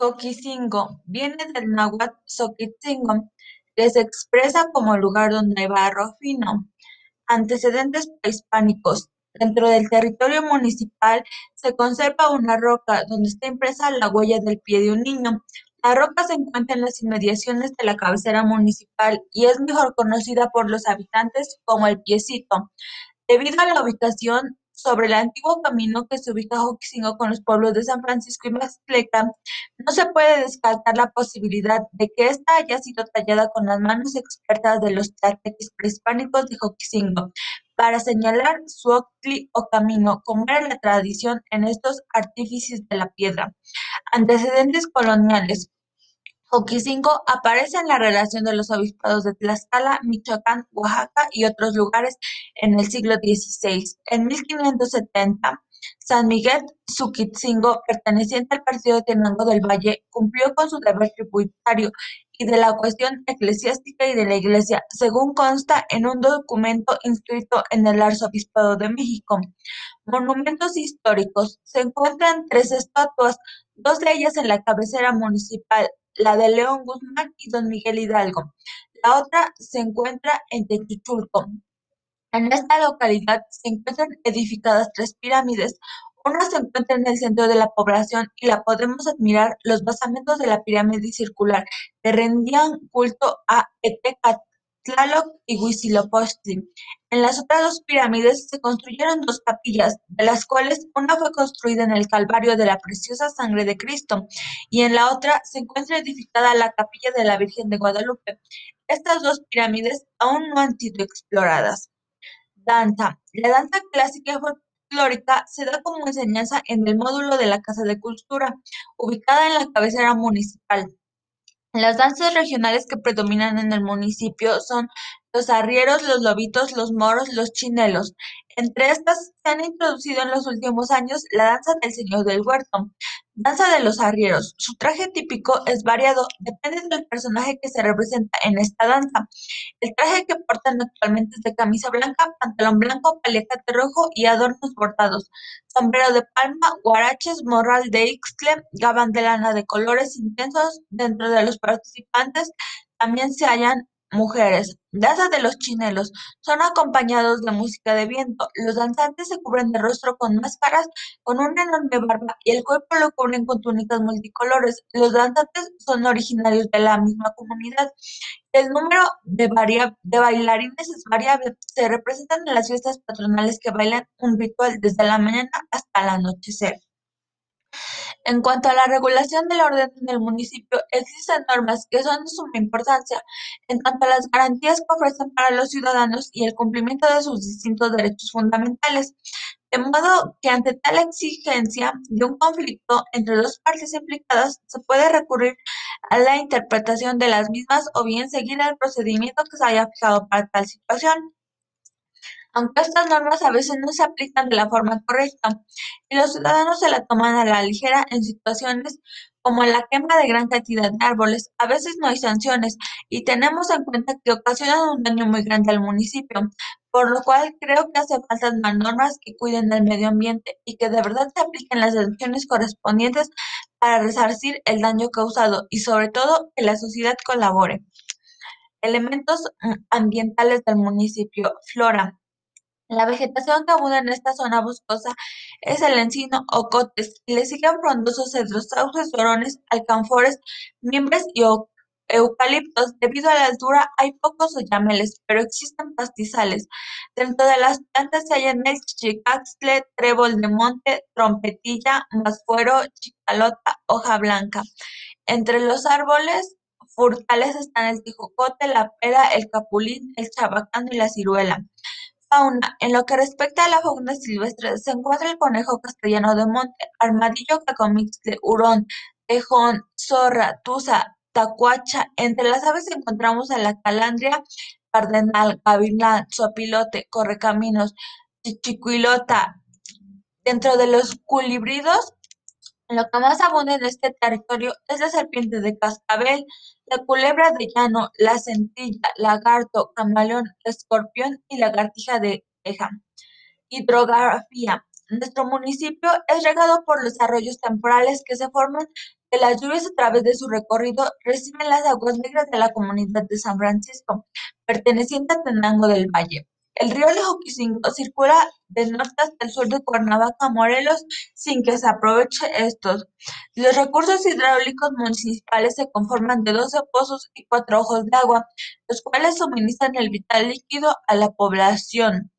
Xoquicingo viene del náhuatl Xoquitzingo, que se expresa como lugar donde hay barro fino. Antecedentes prehispánicos. Dentro del territorio municipal se conserva una roca donde está impresa la huella del pie de un niño. La roca se encuentra en las inmediaciones de la cabecera municipal y es mejor conocida por los habitantes como el Piecito. Debido a la ubicación sobre el antiguo camino que se ubica Joquisingo con los pueblos de San Francisco y Maztleca, no se puede descartar la posibilidad de que ésta haya sido tallada con las manos expertas de los tlatequis prehispánicos de Joquisingo, para señalar su octli o camino, como era la tradición en estos artífices de la piedra. Antecedentes coloniales. Joquisingo aparece en la relación de los obispados de Tlaxcala, Michoacán, Oaxaca y otros lugares en el siglo XVI. En 1570, San Miguel Zuquitzingo, perteneciente al partido de Tenango del Valle, cumplió con su deber tributario y de la cuestión eclesiástica y de la Iglesia, según consta en un documento inscrito en el Arzobispado de México. Monumentos históricos. Se encuentran tres estatuas, dos de ellas en la cabecera municipal, la de León Guzmán y Don Miguel Hidalgo. La otra se encuentra en Techichulco. En esta localidad se encuentran edificadas tres pirámides. Una se encuentra en el centro de la población y la podemos admirar los basamentos de la pirámide circular que rendían culto a Etecat Tlaloc y Huitzilopochtli. En las otras dos pirámides se construyeron dos capillas, de las cuales una fue construida en el Calvario de la Preciosa Sangre de Cristo y en la otra se encuentra edificada la capilla de la Virgen de Guadalupe. Estas dos pirámides aún no han sido exploradas. Danza. La danza clásica folclórica se da como enseñanza en el módulo de la Casa de Cultura, ubicada en la cabecera municipal. Las danzas regionales que predominan en el municipio son los arrieros, los lobitos, los moros, los chinelos. Entre estas se han introducido en los últimos años la danza del señor del huerto, danza de los arrieros. Su traje típico es variado, depende del personaje que se representa en esta danza. El traje que portan actualmente es de camisa blanca, pantalón blanco, paliacate rojo y adornos bordados, sombrero de palma, guaraches, morral de ixtle, gabán de lana de colores intensos. Dentro de los participantes también se hallan Mujeres, danza de los chinelos, son acompañados de música de viento. Los danzantes se cubren de rostro con máscaras, con una enorme barba y el cuerpo lo cubren con túnicas multicolores. Los danzantes son originarios de la misma comunidad. El número de, de bailarines es variable. Se representan en las fiestas patronales que bailan un ritual desde la mañana hasta el anochecer. En cuanto a la regulación del orden en el municipio, existen normas que son de suma importancia en cuanto a las garantías que ofrecen para los ciudadanos y el cumplimiento de sus distintos derechos fundamentales. De modo que ante tal exigencia de un conflicto entre dos partes implicadas, se puede recurrir a la interpretación de las mismas o bien seguir el procedimiento que se haya fijado para tal situación aunque estas normas a veces no se aplican de la forma correcta y los ciudadanos se la toman a la ligera en situaciones como la quema de gran cantidad de árboles. A veces no hay sanciones y tenemos en cuenta que ocasionan un daño muy grande al municipio, por lo cual creo que hace falta más normas que cuiden del medio ambiente y que de verdad se apliquen las sanciones correspondientes para resarcir el daño causado y sobre todo que la sociedad colabore. Elementos mm, ambientales del municipio. Flora. La vegetación que abunda en esta zona boscosa es el encino o cotes, y le siguen frondosos cedros, sauces, alcanfores, mimbres y eucaliptos. Debido a la altura hay pocos oyameles, pero existen pastizales. Dentro de las plantas se hallan el chichicaxtle, trébol de monte, trompetilla, masfuero, chicalota, hoja blanca. Entre los árboles frutales están el tijocote, la pera, el capulín, el chabacano y la ciruela. Fauna: En lo que respecta a la fauna silvestre, se encuentra el conejo castellano de monte, armadillo cacomixtle, hurón, tejón, zorra, tusa, tacuacha. Entre las aves encontramos a la calandria, cardenal, gavilán, sopilote, correcaminos, chichicuilota. Dentro de los culíbridos, lo que más abunda en este territorio es la serpiente de cascabel, la culebra de llano, la centilla, lagarto, camaleón, escorpión y lagartija de teja. Hidrografía. Nuestro municipio es regado por los arroyos temporales que se forman que las lluvias a través de su recorrido reciben las aguas negras de la comunidad de San Francisco, perteneciente a Tenango del Valle. El río de Joquisingo circula de norte hasta el sur de Cuernavaca, Morelos, sin que se aproveche estos. Los recursos hidráulicos municipales se conforman de 12 pozos y cuatro ojos de agua, los cuales suministran el vital líquido a la población.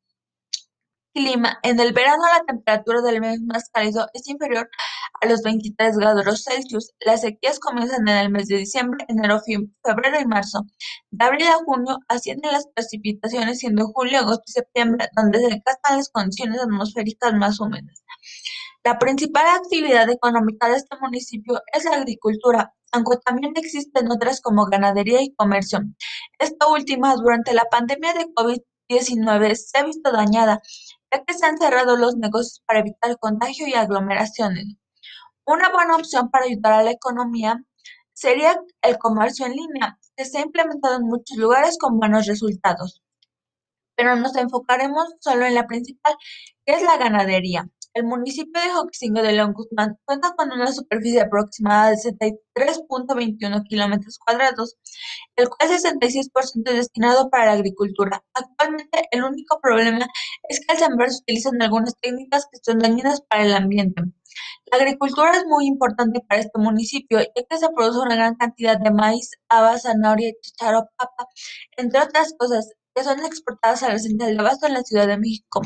Clima. En el verano la temperatura del mes más cálido es inferior a los 23 grados Celsius. Las sequías comienzan en el mes de diciembre, enero, febrero y marzo. De abril a junio ascienden las precipitaciones, siendo julio, agosto y septiembre donde se alcanzan las condiciones atmosféricas más húmedas. La principal actividad económica de este municipio es la agricultura, aunque también existen otras como ganadería y comercio. Esta última, durante la pandemia de COVID-19, se ha visto dañada, ya que se han cerrado los negocios para evitar contagio y aglomeraciones. Una buena opción para ayudar a la economía sería el comercio en línea, que se ha implementado en muchos lugares con buenos resultados. Pero nos enfocaremos solo en la principal, que es la ganadería. El municipio de Joquisingo de León cuenta con una superficie aproximada de 63.21 kilómetros cuadrados, el cual 66% es destinado para la agricultura. Actualmente, el único problema es que al sembrar se utilizan algunas técnicas que son dañinas para el ambiente. La agricultura es muy importante para este municipio, ya que se produce una gran cantidad de maíz, habas, zanahoria, chicharo, papa, entre otras cosas, que son exportadas a la central de abasto en la Ciudad de México,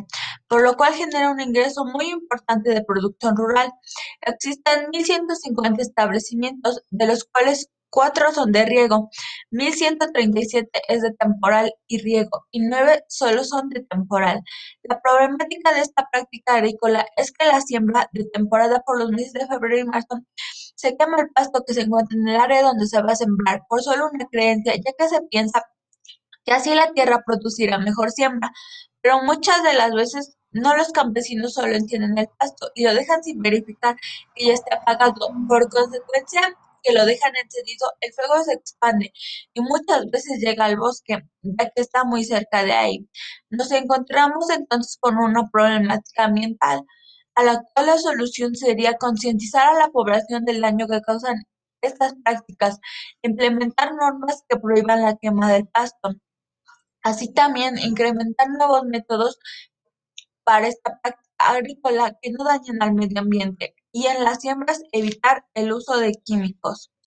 por lo cual genera un ingreso muy importante de producción rural. Existen 1.150 establecimientos, de los cuales cuatro son de riego, 1137 es de temporal y riego y nueve solo son de temporal. La problemática de esta práctica agrícola es que la siembra de temporada por los meses de febrero y marzo se quema el pasto que se encuentra en el área donde se va a sembrar por solo una creencia, ya que se piensa que así la tierra producirá mejor siembra, pero muchas de las veces no los campesinos solo entienden el pasto y lo dejan sin verificar que ya está apagado. Por consecuencia, que lo dejan encendido, el fuego se expande y muchas veces llega al bosque, ya que está muy cerca de ahí. Nos encontramos entonces con una problemática ambiental, a la cual la solución sería concientizar a la población del daño que causan estas prácticas, implementar normas que prohíban la quema del pasto. Así también incrementar nuevos métodos para esta práctica agrícola que no dañen al medio ambiente y en las siembras evitar el uso de químicos.